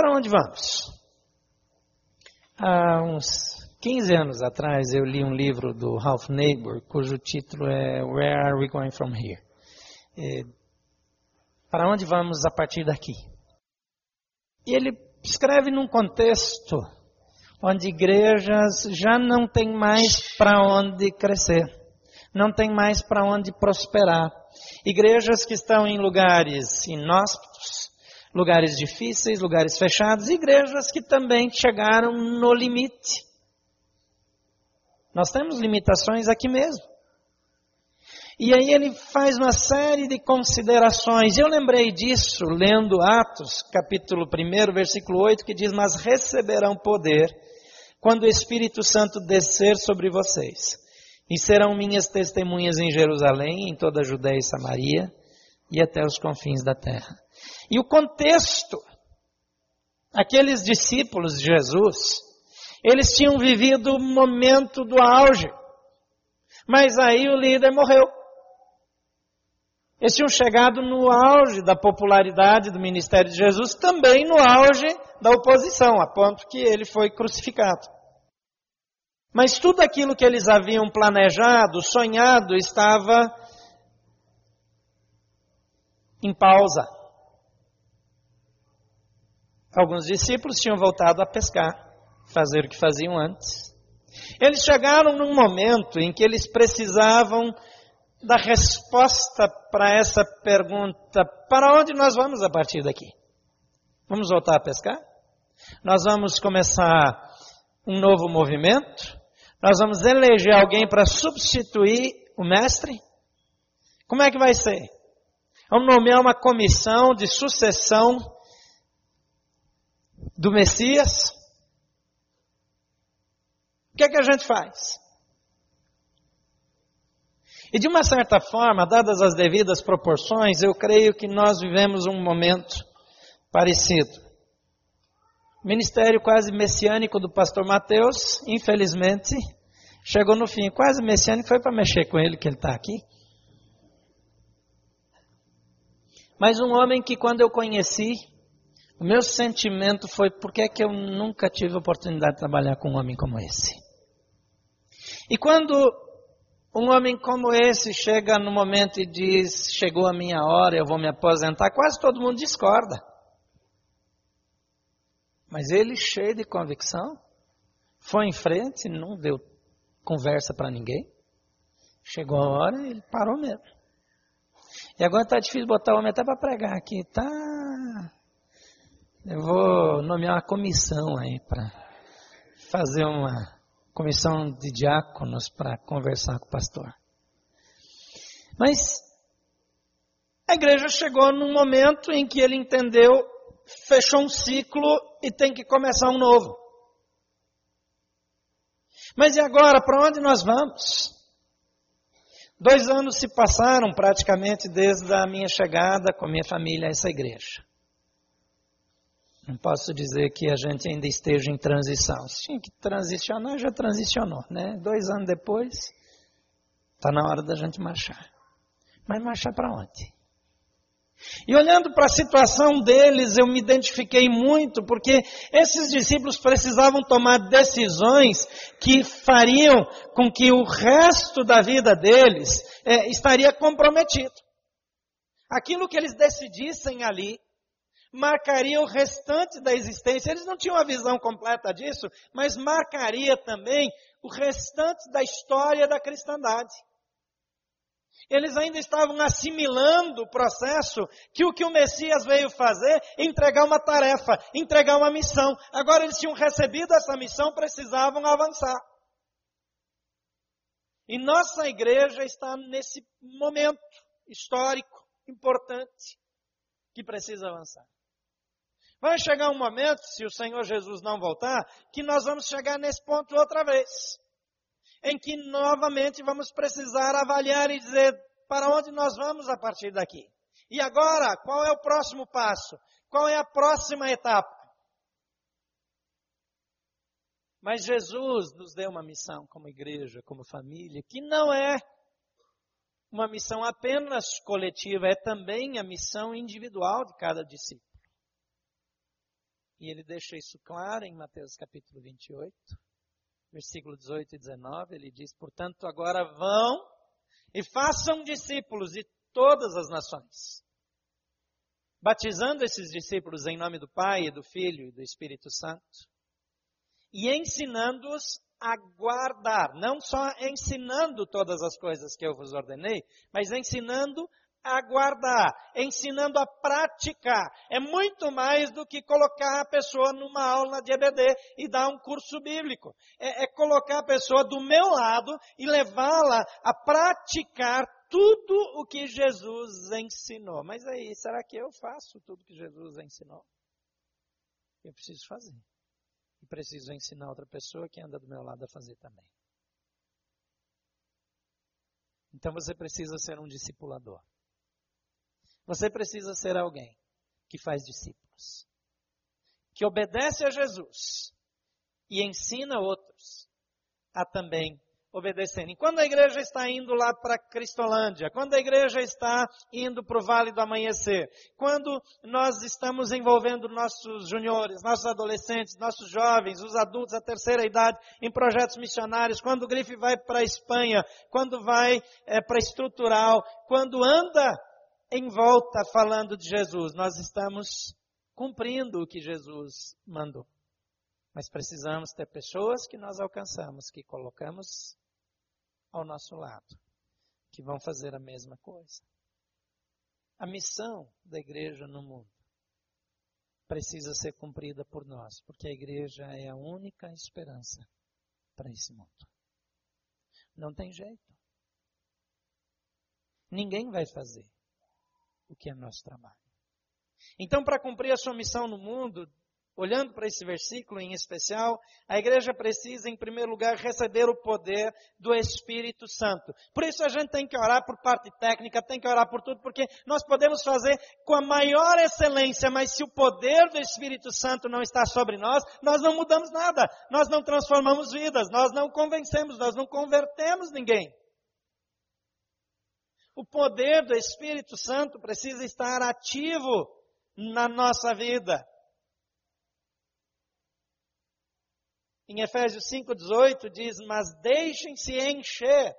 para onde vamos? Há uns 15 anos atrás eu li um livro do Ralph Neighbor, cujo título é Where Are We Going From Here? É, para onde vamos a partir daqui? E ele escreve num contexto onde igrejas já não têm mais para onde crescer, não tem mais para onde prosperar. Igrejas que estão em lugares inóspitos, lugares difíceis, lugares fechados, igrejas que também chegaram no limite. Nós temos limitações aqui mesmo. E aí ele faz uma série de considerações. Eu lembrei disso lendo Atos, capítulo 1, versículo 8, que diz: Mas receberão poder quando o Espírito Santo descer sobre vocês. E serão minhas testemunhas em Jerusalém, em toda a Judéia e Samaria e até os confins da terra. E o contexto, aqueles discípulos de Jesus, eles tinham vivido o momento do auge. Mas aí o líder morreu. Eles tinham chegado no auge da popularidade do ministério de Jesus, também no auge da oposição, a ponto que ele foi crucificado. Mas tudo aquilo que eles haviam planejado, sonhado, estava em pausa. Alguns discípulos tinham voltado a pescar, fazer o que faziam antes. Eles chegaram num momento em que eles precisavam da resposta para essa pergunta: para onde nós vamos a partir daqui? Vamos voltar a pescar? Nós vamos começar um novo movimento? Nós vamos eleger alguém para substituir o mestre? Como é que vai ser? Vamos nomear uma comissão de sucessão do Messias? O que é que a gente faz? E de uma certa forma, dadas as devidas proporções, eu creio que nós vivemos um momento parecido. O ministério quase messiânico do pastor Mateus, infelizmente, chegou no fim. Quase messiânico foi para mexer com ele que ele está aqui. Mas um homem que quando eu conheci, o meu sentimento foi por que, é que eu nunca tive oportunidade de trabalhar com um homem como esse. E quando um homem como esse chega no momento e diz: Chegou a minha hora, eu vou me aposentar. Quase todo mundo discorda. Mas ele, cheio de convicção, foi em frente, não deu conversa para ninguém. Chegou a hora e ele parou mesmo. E agora está difícil botar o homem até para pregar aqui. Tá. Eu vou nomear uma comissão aí para fazer uma comissão de diáconos para conversar com o pastor. Mas a igreja chegou num momento em que ele entendeu, fechou um ciclo e tem que começar um novo. Mas e agora, para onde nós vamos? Dois anos se passaram praticamente desde a minha chegada com minha família a essa igreja. Não posso dizer que a gente ainda esteja em transição. Se tinha que transicionar, já transicionou, né? Dois anos depois, está na hora da gente marchar. Mas marchar para onde? E olhando para a situação deles, eu me identifiquei muito, porque esses discípulos precisavam tomar decisões que fariam com que o resto da vida deles é, estaria comprometido. Aquilo que eles decidissem ali marcaria o restante da existência. Eles não tinham a visão completa disso, mas marcaria também o restante da história da cristandade. Eles ainda estavam assimilando o processo que o que o Messias veio fazer, entregar uma tarefa, entregar uma missão. Agora eles tinham recebido essa missão, precisavam avançar. E nossa igreja está nesse momento histórico importante que precisa avançar. Vai chegar um momento, se o Senhor Jesus não voltar, que nós vamos chegar nesse ponto outra vez. Em que novamente vamos precisar avaliar e dizer para onde nós vamos a partir daqui. E agora, qual é o próximo passo? Qual é a próxima etapa? Mas Jesus nos deu uma missão como igreja, como família, que não é uma missão apenas coletiva, é também a missão individual de cada discípulo. E ele deixa isso claro em Mateus capítulo 28, versículo 18 e 19. Ele diz: Portanto, agora vão e façam discípulos de todas as nações, batizando esses discípulos em nome do Pai, do Filho e do Espírito Santo, e ensinando-os a guardar, não só ensinando todas as coisas que eu vos ordenei, mas ensinando a guardar, ensinando a praticar. É muito mais do que colocar a pessoa numa aula de EBD e dar um curso bíblico. É, é colocar a pessoa do meu lado e levá-la a praticar tudo o que Jesus ensinou. Mas aí, será que eu faço tudo que Jesus ensinou? Eu preciso fazer. E preciso ensinar outra pessoa que anda do meu lado a fazer também. Então você precisa ser um discipulador. Você precisa ser alguém que faz discípulos, que obedece a Jesus e ensina outros a também obedecerem. Quando a igreja está indo lá para Cristolândia, quando a igreja está indo para o Vale do Amanhecer, quando nós estamos envolvendo nossos juniores, nossos adolescentes, nossos jovens, os adultos, a terceira idade, em projetos missionários, quando o Grife vai para a Espanha, quando vai é, para Estrutural, quando anda em volta falando de Jesus. Nós estamos cumprindo o que Jesus mandou. Mas precisamos ter pessoas que nós alcançamos, que colocamos ao nosso lado, que vão fazer a mesma coisa. A missão da igreja no mundo precisa ser cumprida por nós, porque a igreja é a única esperança para esse mundo. Não tem jeito. Ninguém vai fazer o que é nosso trabalho. Então, para cumprir a sua missão no mundo, olhando para esse versículo em especial, a igreja precisa, em primeiro lugar, receber o poder do Espírito Santo. Por isso a gente tem que orar por parte técnica, tem que orar por tudo, porque nós podemos fazer com a maior excelência, mas se o poder do Espírito Santo não está sobre nós, nós não mudamos nada, nós não transformamos vidas, nós não convencemos, nós não convertemos ninguém. O poder do Espírito Santo precisa estar ativo na nossa vida. Em Efésios 5,18 diz: Mas deixem-se encher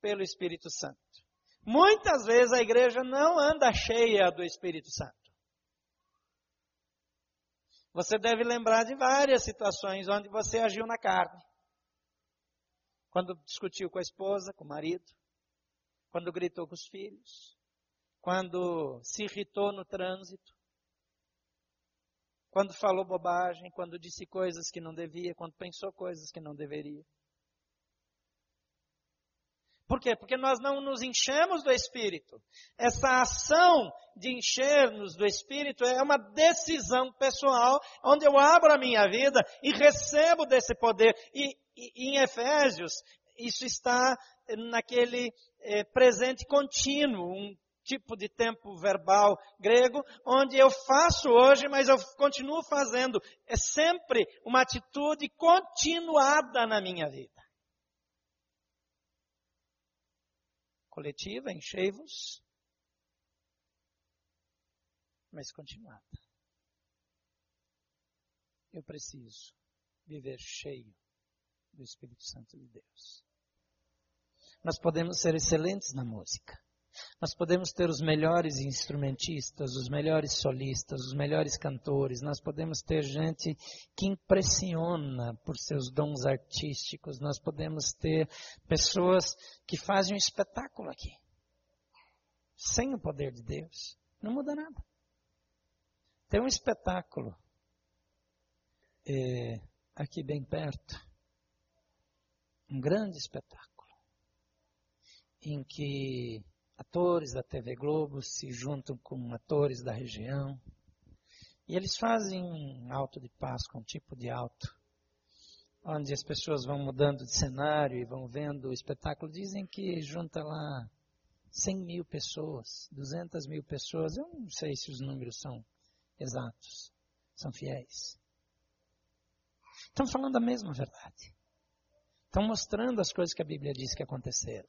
pelo Espírito Santo. Muitas vezes a igreja não anda cheia do Espírito Santo. Você deve lembrar de várias situações onde você agiu na carne. Quando discutiu com a esposa, com o marido, quando gritou com os filhos, quando se irritou no trânsito, quando falou bobagem, quando disse coisas que não devia, quando pensou coisas que não deveria. Por quê? Porque nós não nos enchemos do Espírito. Essa ação de encher-nos do Espírito é uma decisão pessoal, onde eu abro a minha vida e recebo desse poder. E, e em Efésios, isso está naquele é, presente contínuo, um tipo de tempo verbal grego, onde eu faço hoje, mas eu continuo fazendo. É sempre uma atitude continuada na minha vida. Coletiva, enchei-vos, mas continuada. Eu preciso viver cheio do Espírito Santo de Deus. Nós podemos ser excelentes na música. Nós podemos ter os melhores instrumentistas, os melhores solistas, os melhores cantores. Nós podemos ter gente que impressiona por seus dons artísticos. Nós podemos ter pessoas que fazem um espetáculo aqui. Sem o poder de Deus, não muda nada. Tem um espetáculo é, aqui bem perto. Um grande espetáculo em que atores da TV Globo se juntam com atores da região e eles fazem um alto de Páscoa, um tipo de alto, onde as pessoas vão mudando de cenário e vão vendo o espetáculo. Dizem que junta lá 100 mil pessoas, 200 mil pessoas. Eu não sei se os números são exatos, são fiéis. Estão falando a mesma verdade. Estão mostrando as coisas que a Bíblia diz que aconteceram.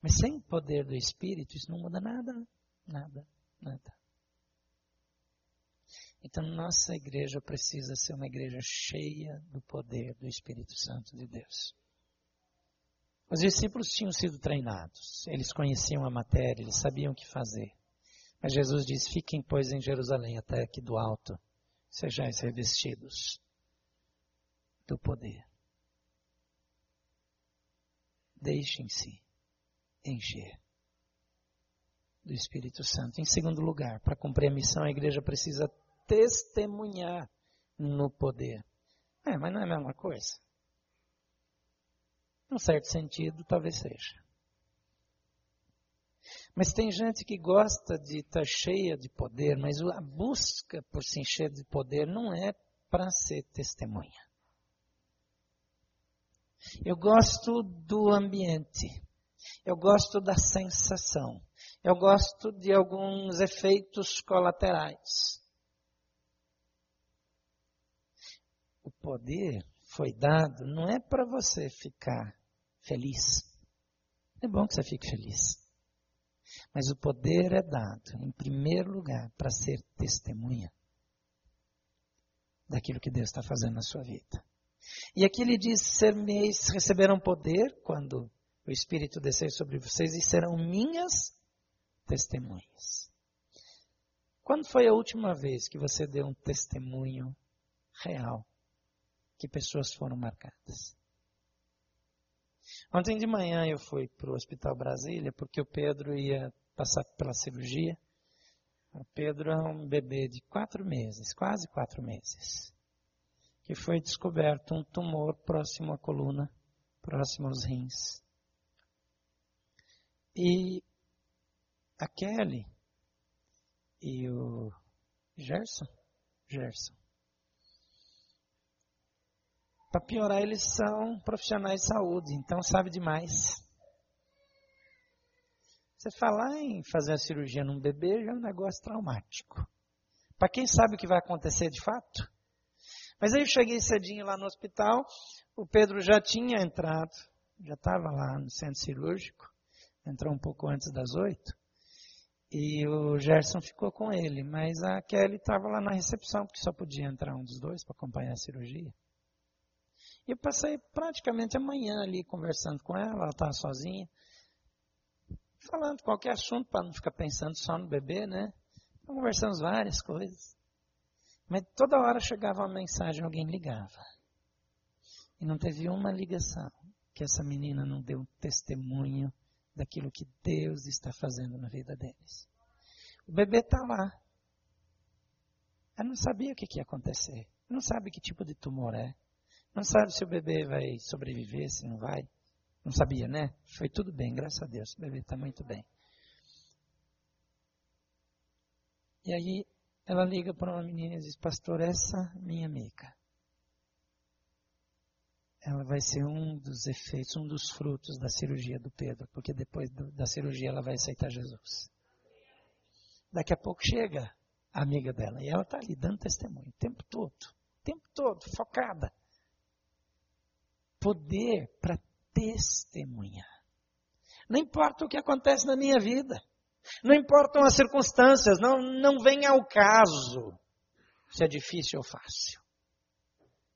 Mas sem o poder do Espírito, isso não muda nada. Nada, nada. Então, nossa igreja precisa ser uma igreja cheia do poder do Espírito Santo de Deus. Os discípulos tinham sido treinados, eles conheciam a matéria, eles sabiam o que fazer. Mas Jesus diz: Fiquem, pois, em Jerusalém, até que do alto sejais revestidos do poder. Deixem-se encher do Espírito Santo. Em segundo lugar, para cumprir a missão, a igreja precisa testemunhar no poder. É, mas não é a mesma coisa. Num certo sentido, talvez seja. Mas tem gente que gosta de estar cheia de poder, mas a busca por se encher de poder não é para ser testemunha. Eu gosto do ambiente. Eu gosto da sensação. Eu gosto de alguns efeitos colaterais. O poder foi dado não é para você ficar feliz. É bom que você fique feliz. Mas o poder é dado, em primeiro lugar, para ser testemunha daquilo que Deus está fazendo na sua vida. E aqui ele diz: Sermeis receberão poder quando o Espírito descer sobre vocês e serão minhas testemunhas. Quando foi a última vez que você deu um testemunho real que pessoas foram marcadas? Ontem de manhã eu fui para o Hospital Brasília porque o Pedro ia passar pela cirurgia. O Pedro é um bebê de quatro meses, quase quatro meses, que foi descoberto um tumor próximo à coluna, próximo aos rins. E a Kelly e o Gerson, Gerson, para piorar, eles são profissionais de saúde, então sabe demais. Você falar em fazer a cirurgia num bebê já é um negócio traumático. Para quem sabe o que vai acontecer de fato. Mas aí eu cheguei cedinho lá no hospital, o Pedro já tinha entrado, já estava lá no centro cirúrgico, entrou um pouco antes das oito, e o Gerson ficou com ele, mas a Kelly estava lá na recepção, porque só podia entrar um dos dois para acompanhar a cirurgia. E eu passei praticamente a manhã ali conversando com ela, ela estava sozinha, falando qualquer assunto para não ficar pensando só no bebê, né? Conversamos várias coisas. Mas toda hora chegava uma mensagem, alguém ligava. E não teve uma ligação que essa menina não deu testemunho daquilo que Deus está fazendo na vida deles. O bebê está lá. Ela não sabia o que, que ia acontecer. Não sabe que tipo de tumor é. Não sabe se o bebê vai sobreviver, se não vai. Não sabia, né? Foi tudo bem, graças a Deus. O bebê está muito bem. E aí ela liga para uma menina e diz: Pastor, essa minha amiga, ela vai ser um dos efeitos, um dos frutos da cirurgia do Pedro, porque depois do, da cirurgia ela vai aceitar Jesus. Daqui a pouco chega a amiga dela e ela está ali dando testemunho o tempo todo, o tempo todo, focada poder para testemunhar. Não importa o que acontece na minha vida. Não importam as circunstâncias, não, não vem ao caso se é difícil ou fácil.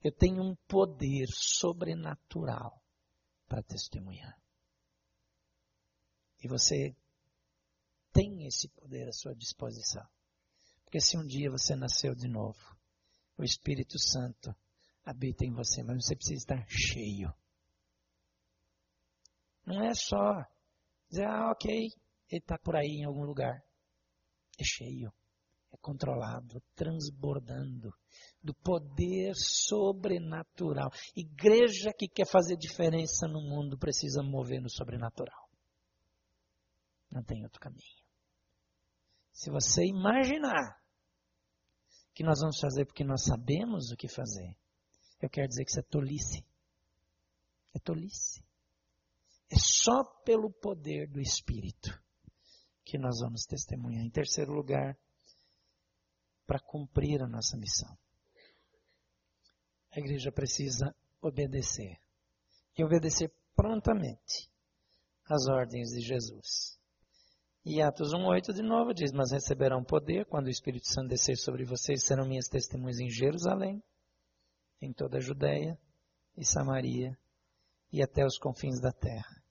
Eu tenho um poder sobrenatural para testemunhar. E você tem esse poder à sua disposição. Porque se um dia você nasceu de novo, o Espírito Santo habita em você, mas você precisa estar cheio. Não é só dizer, ah, ok, ele está por aí em algum lugar. É cheio, é controlado, transbordando do poder sobrenatural. Igreja que quer fazer diferença no mundo precisa mover no sobrenatural. Não tem outro caminho. Se você imaginar que nós vamos fazer porque nós sabemos o que fazer, eu quero dizer que isso é tolice. É tolice. É só pelo poder do Espírito que nós vamos testemunhar. Em terceiro lugar, para cumprir a nossa missão. A igreja precisa obedecer. E obedecer prontamente às ordens de Jesus. E Atos 1,8 de novo diz: Mas receberão poder quando o Espírito Santo descer sobre vocês, serão minhas testemunhas em Jerusalém, em toda a Judéia e Samaria e até os confins da terra.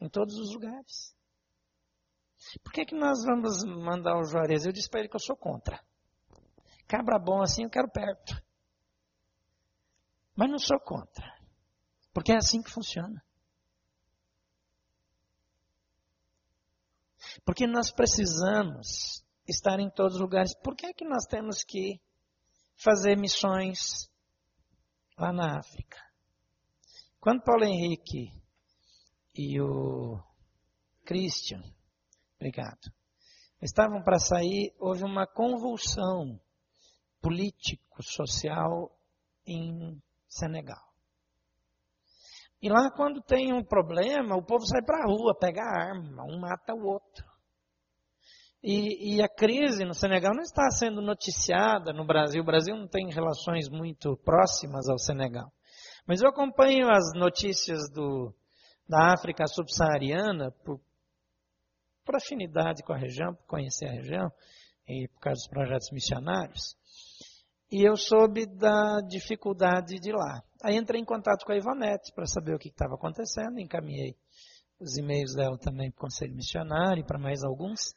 Em todos os lugares. Por que, que nós vamos mandar o Juarez? Eu disse para ele que eu sou contra. Cabra bom assim eu quero perto. Mas não sou contra. Porque é assim que funciona. Porque nós precisamos estar em todos os lugares. Por que é que nós temos que fazer missões lá na África? Quando Paulo Henrique e o Christian, obrigado, estavam para sair, houve uma convulsão político-social em Senegal. E lá, quando tem um problema, o povo sai para a rua, pega arma, um mata o outro. E, e, a crise no Senegal não está sendo noticiada no Brasil. O Brasil não tem relações muito próximas ao Senegal. Mas eu acompanho as notícias do, da África subsaariana por, por afinidade com a região, por conhecer a região e por causa dos projetos missionários. E eu soube da dificuldade de lá. Aí entrei em contato com a Ivonete para saber o que estava acontecendo, encaminhei os e-mails dela também para o Conselho Missionário e para mais alguns,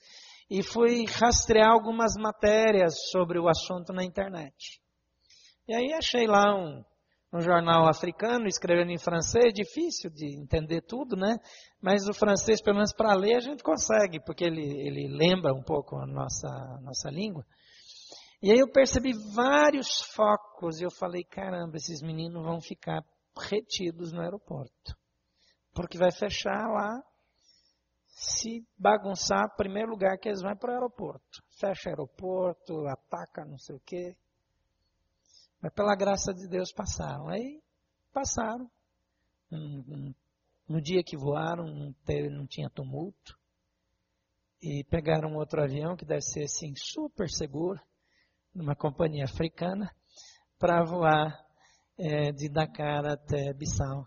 e fui rastrear algumas matérias sobre o assunto na internet. E aí achei lá um, um jornal africano escrevendo em francês, difícil de entender tudo, né? Mas o francês, pelo menos para ler, a gente consegue, porque ele, ele lembra um pouco a nossa, nossa língua. E aí eu percebi vários focos e eu falei, caramba, esses meninos vão ficar retidos no aeroporto. Porque vai fechar lá, se bagunçar, primeiro lugar que eles vão é para o aeroporto. Fecha aeroporto, ataca não sei o quê. Mas pela graça de Deus passaram. Aí passaram. no dia que voaram, não, teve, não tinha tumulto. E pegaram outro avião que deve ser assim super seguro numa companhia africana, para voar é, de Dakar até Bissau,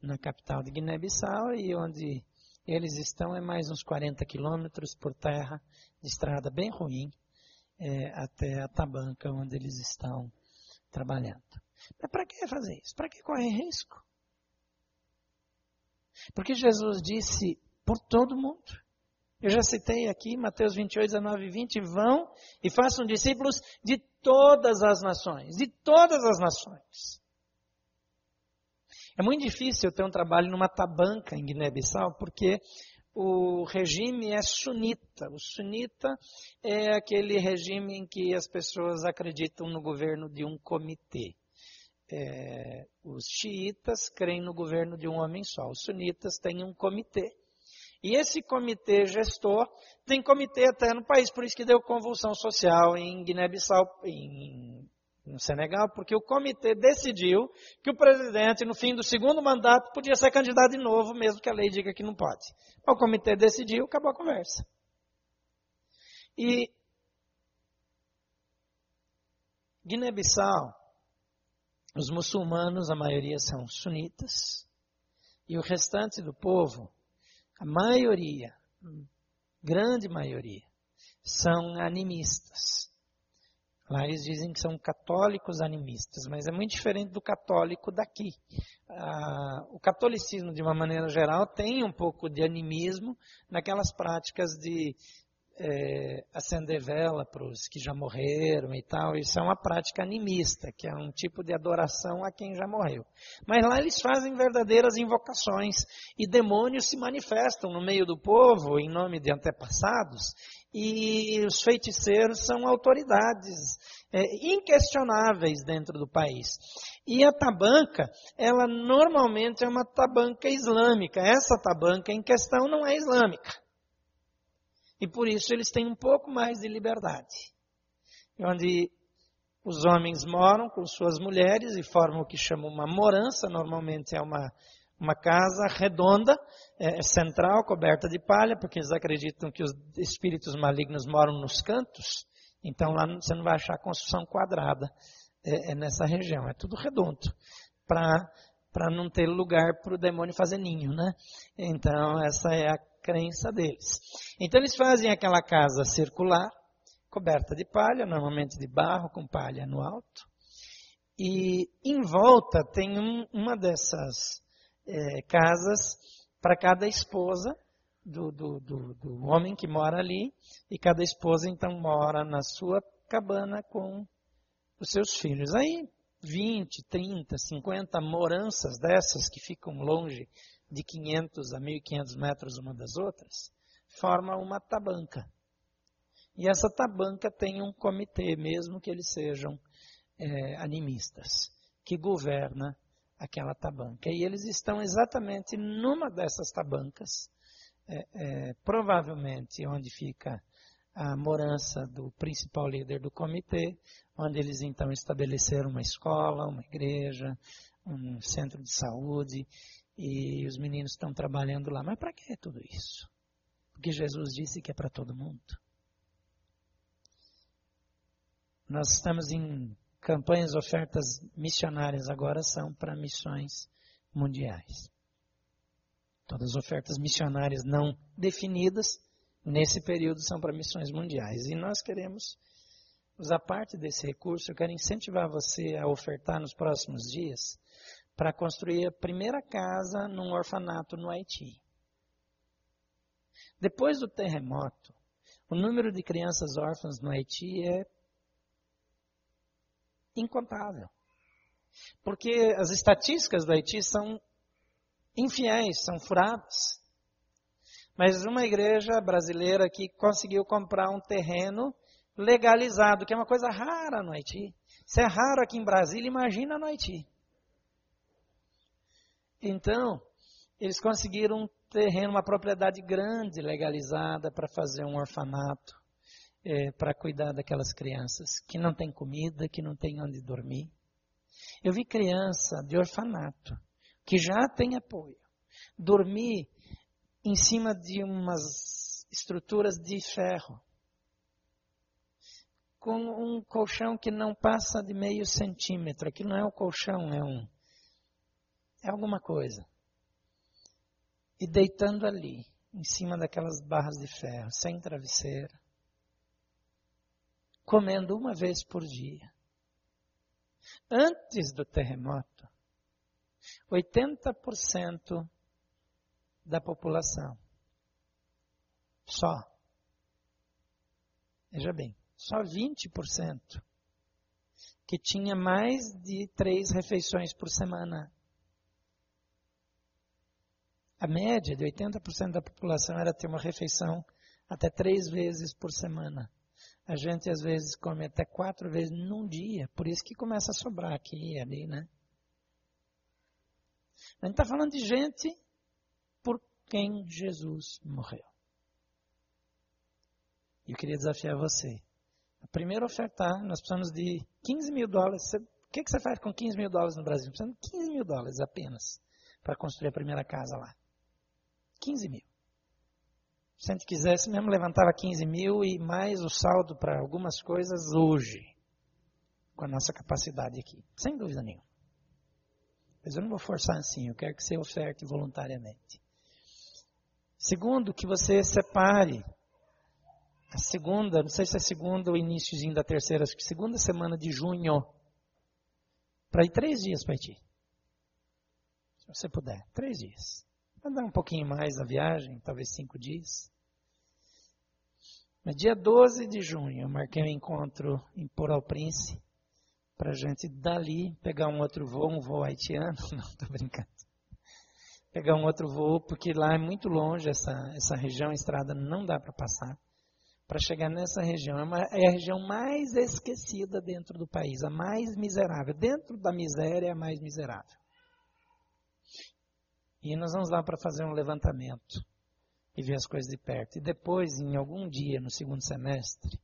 na capital de Guiné-Bissau, e onde eles estão é mais uns 40 quilômetros por terra, de estrada bem ruim, é, até a Tabanca, onde eles estão trabalhando. Mas para que fazer isso? Para que correr risco? Porque Jesus disse por todo mundo. Eu já citei aqui, Mateus 28, 19 e 20, vão e façam discípulos de todas as nações, de todas as nações. É muito difícil ter um trabalho numa tabanca em Guiné-Bissau, porque o regime é sunita. O sunita é aquele regime em que as pessoas acreditam no governo de um comitê. É, os xiitas creem no governo de um homem só. Os sunitas têm um comitê e esse comitê gestor tem comitê até no país, por isso que deu convulsão social em Guiné-Bissau, Senegal, porque o comitê decidiu que o presidente, no fim do segundo mandato, podia ser candidato de novo, mesmo que a lei diga que não pode. O comitê decidiu, acabou a conversa. E Guiné-Bissau, os muçulmanos, a maioria são sunitas, e o restante do povo a maioria, grande maioria, são animistas. Lá eles dizem que são católicos animistas, mas é muito diferente do católico daqui. Ah, o catolicismo, de uma maneira geral, tem um pouco de animismo naquelas práticas de é, acender vela para os que já morreram e tal. Isso é uma prática animista, que é um tipo de adoração a quem já morreu. Mas lá eles fazem verdadeiras invocações e demônios se manifestam no meio do povo em nome de antepassados e os feiticeiros são autoridades é, inquestionáveis dentro do país. E a tabanca, ela normalmente é uma tabanca islâmica. Essa tabanca em questão não é islâmica. E por isso eles têm um pouco mais de liberdade. Onde os homens moram com suas mulheres e formam o que chamam uma morança, normalmente é uma, uma casa redonda, é, é, central, coberta de palha, porque eles acreditam que os espíritos malignos moram nos cantos, então lá você não vai achar construção quadrada é, é nessa região, é tudo redondo, para não ter lugar para o demônio fazer ninho, né? Então essa é a crença deles. Então eles fazem aquela casa circular, coberta de palha, normalmente de barro com palha no alto. E em volta tem um, uma dessas é, casas para cada esposa do, do, do, do homem que mora ali. E cada esposa então mora na sua cabana com os seus filhos. Aí 20, 30, 50 moranças dessas que ficam longe de 500 a 1500 metros uma das outras, forma uma tabanca. E essa tabanca tem um comitê, mesmo que eles sejam é, animistas, que governa aquela tabanca. E eles estão exatamente numa dessas tabancas, é, é, provavelmente onde fica a morança do principal líder do comitê, onde eles então estabeleceram uma escola, uma igreja, um centro de saúde, e os meninos estão trabalhando lá. Mas para que tudo isso? Porque Jesus disse que é para todo mundo. Nós estamos em campanhas, ofertas missionárias agora são para missões mundiais. Todas as ofertas missionárias não definidas nesse período são para missões mundiais. E nós queremos usar parte desse recurso. Eu quero incentivar você a ofertar nos próximos dias para construir a primeira casa num orfanato no Haiti. Depois do terremoto, o número de crianças órfãs no Haiti é incontável. Porque as estatísticas do Haiti são infiéis, são furadas. Mas uma igreja brasileira que conseguiu comprar um terreno legalizado, que é uma coisa rara no Haiti. Se é raro aqui em Brasília, imagina no Haiti. Então, eles conseguiram um terreno, uma propriedade grande legalizada para fazer um orfanato, é, para cuidar daquelas crianças que não têm comida, que não têm onde dormir. Eu vi criança de orfanato que já tem apoio dormir em cima de umas estruturas de ferro, com um colchão que não passa de meio centímetro. Aquilo não é um colchão, é um. É alguma coisa. E deitando ali, em cima daquelas barras de ferro, sem travesseiro, comendo uma vez por dia. Antes do terremoto, 80% da população. Só. Veja bem, só 20% que tinha mais de três refeições por semana. A média de 80% da população era ter uma refeição até três vezes por semana. A gente às vezes come até quatro vezes num dia, por isso que começa a sobrar aqui e ali, né? A gente está falando de gente por quem Jesus morreu. E eu queria desafiar você. A primeira ofertar, nós precisamos de 15 mil dólares. o que, que você faz com 15 mil dólares no Brasil? Precisamos de 15 mil dólares apenas para construir a primeira casa lá. 15 mil. Se a gente quisesse mesmo, levantava 15 mil e mais o saldo para algumas coisas hoje, com a nossa capacidade aqui. Sem dúvida nenhuma. Mas eu não vou forçar assim, eu quero que você oferte voluntariamente. Segundo, que você separe a segunda, não sei se é segunda ou iníciozinho da terceira, segunda semana de junho, para ir três dias para ti. Se você puder, três dias. Vai dar um pouquinho mais a viagem, talvez cinco dias. Mas dia 12 de junho, eu marquei um encontro em Port Prince para a gente dali pegar um outro voo, um voo haitiano, não, estou brincando. Pegar um outro voo, porque lá é muito longe essa, essa região, a estrada não dá para passar. Para chegar nessa região, é, uma, é a região mais esquecida dentro do país, a mais miserável. Dentro da miséria, é a mais miserável. E nós vamos lá para fazer um levantamento e ver as coisas de perto. E depois, em algum dia, no segundo semestre,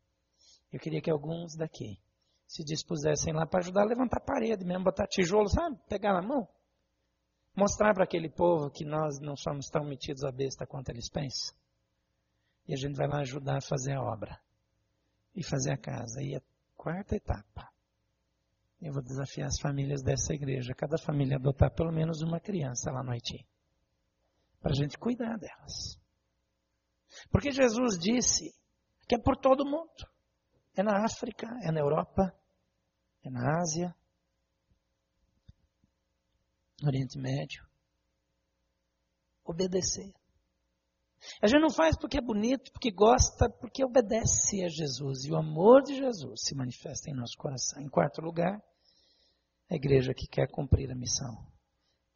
eu queria que alguns daqui se dispusessem lá para ajudar a levantar a parede mesmo, botar tijolo, sabe? Pegar na mão. Mostrar para aquele povo que nós não somos tão metidos a besta quanto eles pensam. E a gente vai lá ajudar a fazer a obra. E fazer a casa. E a quarta etapa. Eu vou desafiar as famílias dessa igreja, cada família adotar pelo menos uma criança lá no Haiti. Para a gente cuidar delas. Porque Jesus disse que é por todo mundo. É na África, é na Europa, é na Ásia, no Oriente Médio. Obedecer. A gente não faz porque é bonito, porque gosta, porque obedece a Jesus. E o amor de Jesus se manifesta em nosso coração. Em quarto lugar, a igreja que quer cumprir a missão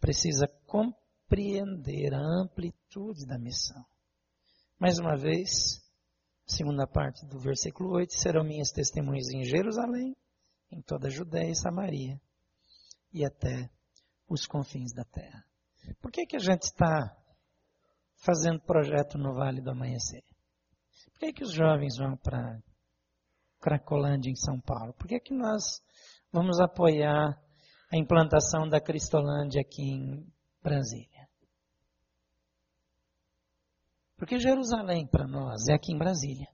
precisa compreender a amplitude da missão. Mais uma vez, segunda parte do versículo 8: serão minhas testemunhas em Jerusalém, em toda a Judéia e Samaria e até os confins da terra. Por que, que a gente está fazendo projeto no Vale do Amanhecer? Por que, que os jovens vão para Cracolândia, em São Paulo? Por que, que nós vamos apoiar a implantação da Cristolândia aqui em Brasília? Porque Jerusalém para nós é aqui em Brasília.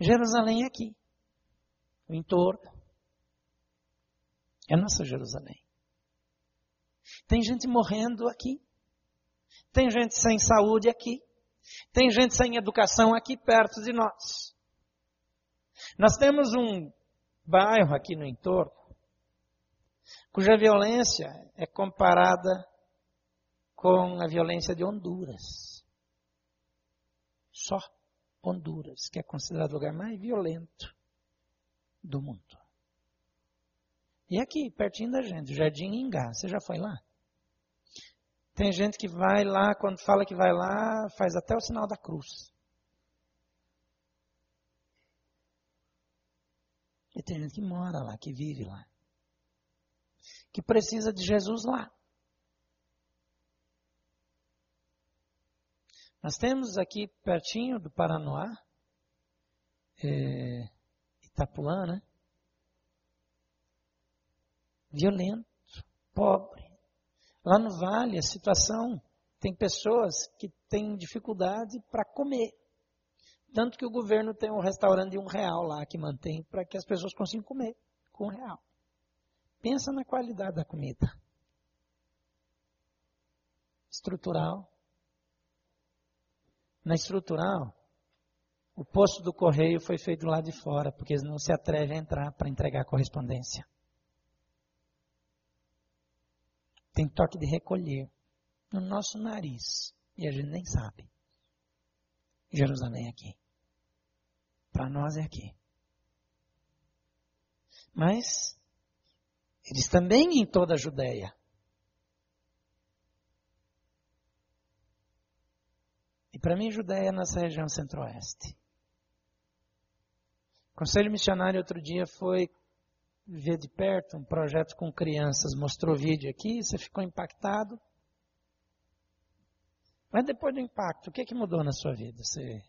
Jerusalém é aqui, o entorno. É nossa Jerusalém. Tem gente morrendo aqui. Tem gente sem saúde aqui. Tem gente sem educação aqui perto de nós. Nós temos um bairro aqui no entorno cuja violência é comparada com a violência de Honduras. Só Honduras, que é considerado o lugar mais violento do mundo. E aqui, pertinho da gente, Jardim Ingá, você já foi lá? Tem gente que vai lá, quando fala que vai lá, faz até o sinal da cruz. E tem gente que mora lá, que vive lá. Que precisa de Jesus lá. Nós temos aqui pertinho do Paranoá, é, Itapuã, né? Violento, pobre. Lá no vale, a situação tem pessoas que têm dificuldade para comer. Tanto que o governo tem um restaurante de um real lá que mantém para que as pessoas consigam comer com um real. Pensa na qualidade da comida. Estrutural. Na estrutural, o posto do correio foi feito lá de fora, porque eles não se atrevem a entrar para entregar correspondência. Tem toque de recolher no nosso nariz. E a gente nem sabe. Jerusalém é aqui. Para nós é aqui. Mas eles também em toda a Judéia. E para mim, Judéia é nessa região centro-oeste. O Conselho Missionário outro dia foi ver de perto um projeto com crianças, mostrou vídeo aqui, você ficou impactado. Mas depois do impacto, o que, que mudou na sua vida? Você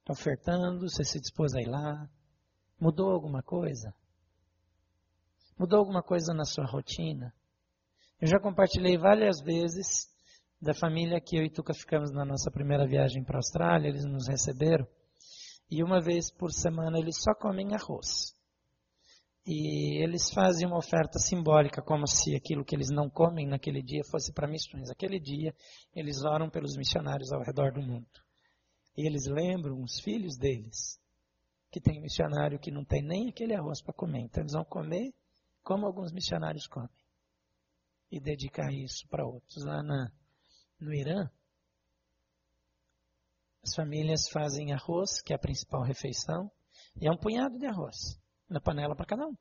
está ofertando, você se dispôs a ir lá? Mudou alguma coisa? Mudou alguma coisa na sua rotina? Eu já compartilhei várias vezes da família que eu e Tuca ficamos na nossa primeira viagem para a Austrália, eles nos receberam. E uma vez por semana eles só comem arroz. E eles fazem uma oferta simbólica, como se aquilo que eles não comem naquele dia fosse para missões. Aquele dia, eles oram pelos missionários ao redor do mundo. E eles lembram os filhos deles, que tem um missionário que não tem nem aquele arroz para comer. Então, eles vão comer como alguns missionários comem. E dedicar isso para outros. Lá na, no Irã, as famílias fazem arroz, que é a principal refeição, e é um punhado de arroz na panela para cada um.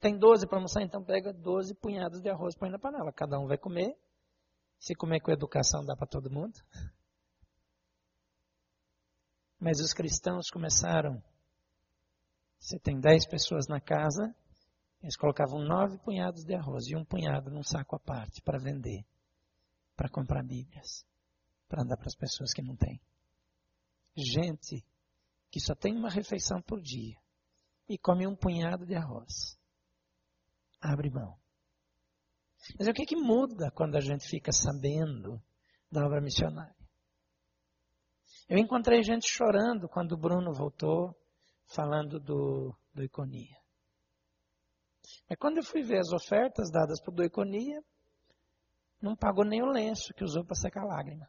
Tem 12 para almoçar, então pega 12 punhados de arroz e põe na panela. Cada um vai comer. Se comer com educação, dá para todo mundo. Mas os cristãos começaram. Você tem 10 pessoas na casa, eles colocavam nove punhados de arroz e um punhado num saco à parte para vender, para comprar Bíblias, para dar para as pessoas que não têm. Gente que só tem uma refeição por dia e come um punhado de arroz. Abre mão. Mas o que, que muda quando a gente fica sabendo da obra missionária? Eu encontrei gente chorando quando o Bruno voltou falando do, do Iconia. Mas quando eu fui ver as ofertas dadas por do Iconia, não pagou nem o lenço que usou para secar a lágrima.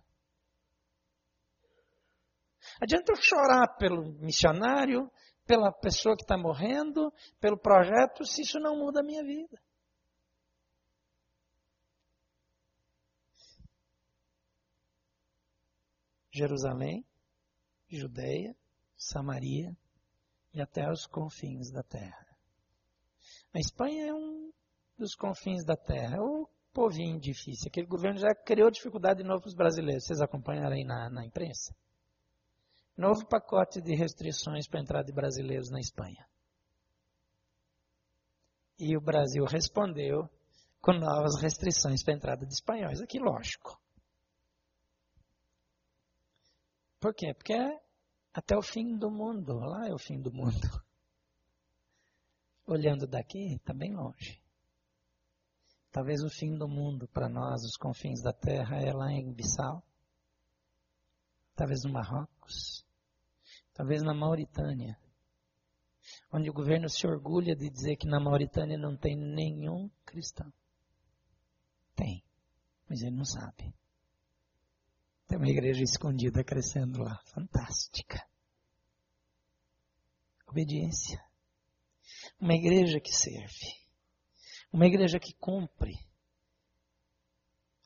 Adianta eu chorar pelo missionário, pela pessoa que está morrendo, pelo projeto, se isso não muda a minha vida. Jerusalém, Judeia, Samaria e até os confins da terra. A Espanha é um dos confins da terra, é o povinho difícil. Aquele governo já criou dificuldade de novo para os brasileiros. Vocês acompanharam aí na, na imprensa? Novo pacote de restrições para a entrada de brasileiros na Espanha. E o Brasil respondeu com novas restrições para a entrada de espanhóis. Aqui, lógico. Por quê? Porque é até o fim do mundo. Lá é o fim do mundo. Olhando daqui, está bem longe. Talvez o fim do mundo para nós, os confins da terra, é lá em Bissau. Talvez no Marrocos. Talvez na Mauritânia. Onde o governo se orgulha de dizer que na Mauritânia não tem nenhum cristão. Tem, mas ele não sabe. Tem uma igreja escondida crescendo lá. Fantástica. Obediência. Uma igreja que serve. Uma igreja que cumpre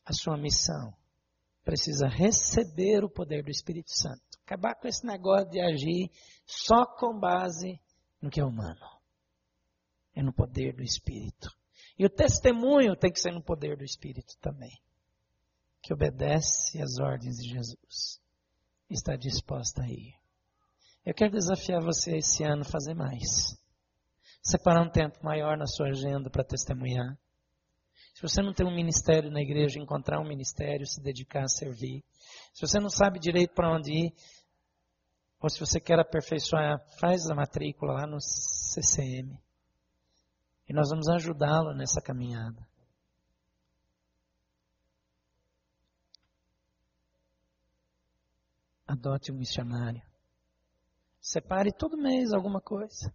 a sua missão. Precisa receber o poder do Espírito Santo. Acabar com esse negócio de agir só com base no que é humano. É no poder do Espírito. E o testemunho tem que ser no poder do Espírito também que obedece às ordens de Jesus está disposta a ir. Eu quero desafiar você esse ano a fazer mais. Separar um tempo maior na sua agenda para testemunhar. Se você não tem um ministério na igreja, encontrar um ministério, se dedicar a servir. Se você não sabe direito para onde ir, ou se você quer aperfeiçoar, faz a matrícula lá no CCM. E nós vamos ajudá-lo nessa caminhada. adote um missionário. Separe todo mês alguma coisa.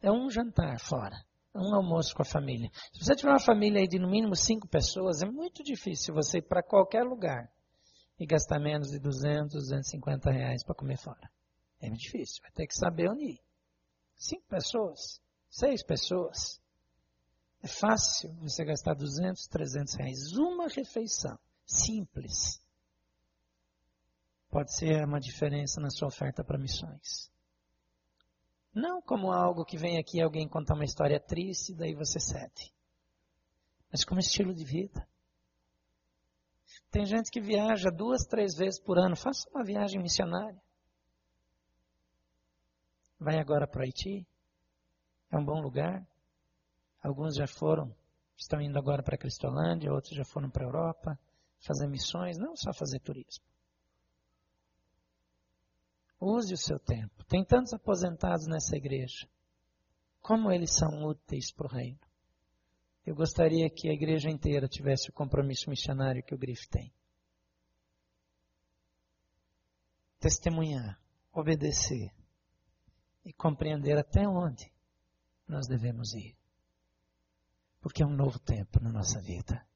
É um jantar fora, é um almoço com a família. Se você tiver uma família aí de no mínimo cinco pessoas, é muito difícil você ir para qualquer lugar e gastar menos de 200, 250 reais para comer fora. É difícil, vai ter que saber onde ir. Cinco pessoas, seis pessoas. É fácil você gastar 200, 300 reais. Uma refeição simples pode ser uma diferença na sua oferta para missões. Não como algo que vem aqui alguém contar uma história triste e daí você cede. Mas como estilo de vida. Tem gente que viaja duas, três vezes por ano. Faça uma viagem missionária. Vai agora para o Haiti. É um bom lugar. Alguns já foram, estão indo agora para Cristolândia, outros já foram para a Europa fazer missões, não só fazer turismo. Use o seu tempo. Tem tantos aposentados nessa igreja. Como eles são úteis para o reino. Eu gostaria que a igreja inteira tivesse o compromisso missionário que o Grife tem. Testemunhar, obedecer e compreender até onde nós devemos ir. Porque é um novo tempo na nossa vida.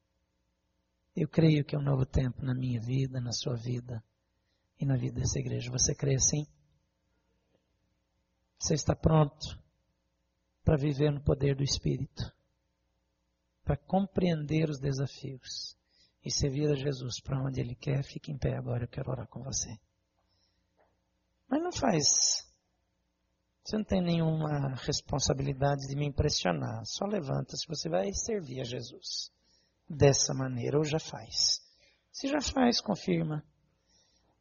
Eu creio que é um novo tempo na minha vida, na sua vida e na vida dessa igreja. Você crê assim? Você está pronto para viver no poder do Espírito, para compreender os desafios e servir a Jesus para onde Ele quer? Fique em pé agora, eu quero orar com você. Mas não faz. Você não tem nenhuma responsabilidade de me impressionar. Só levanta se você vai servir a Jesus dessa maneira ou já faz. Se já faz, confirma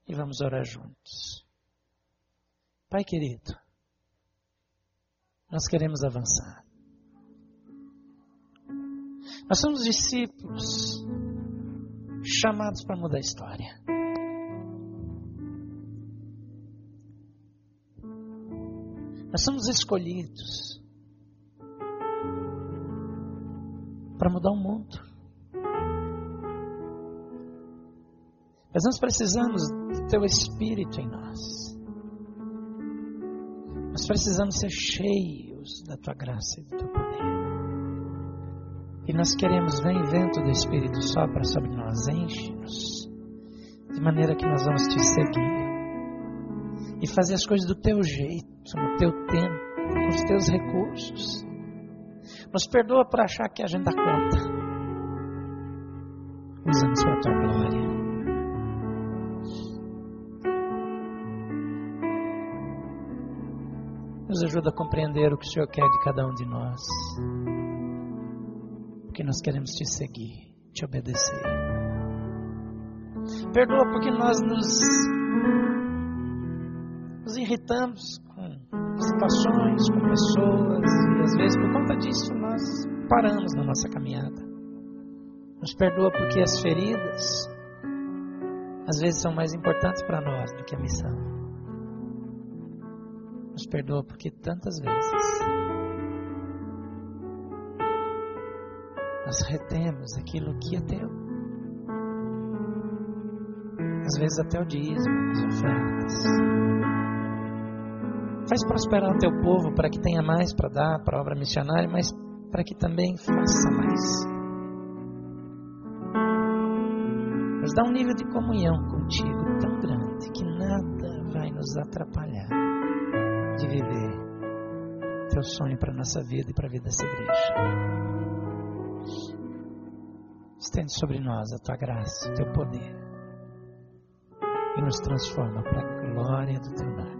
e vamos orar juntos. Pai querido, nós queremos avançar. Nós somos discípulos chamados para mudar a história. Nós somos escolhidos para mudar o mundo. Mas nós precisamos do teu Espírito em nós. Nós precisamos ser cheios da tua graça e do teu poder. E nós queremos, vem vento do Espírito, sopra sobre nós, enche-nos, de maneira que nós vamos te seguir. E fazer as coisas do teu jeito, no teu tempo, com os teus recursos. Nos perdoa por achar que a gente dá conta. Usa-nos para a tua glória. Nos ajuda a compreender o que o Senhor quer de cada um de nós. Porque nós queremos te seguir, te obedecer. Perdoa porque nós nos, nos irritamos com situações, com pessoas, e às vezes por conta disso nós paramos na nossa caminhada. Nos perdoa porque as feridas às vezes são mais importantes para nós do que a missão. Nos perdoa porque tantas vezes nós retemos aquilo que é teu. Às vezes até o dízimo, as ofertas. Faz prosperar o teu povo para que tenha mais para dar para a obra missionária, mas para que também faça mais. Nos dá um nível de comunhão contigo tão grande que nada vai nos atrapalhar de viver teu sonho para a nossa vida e para a vida dessa igreja. Estende sobre nós a tua graça, o teu poder e nos transforma para a glória do teu nome.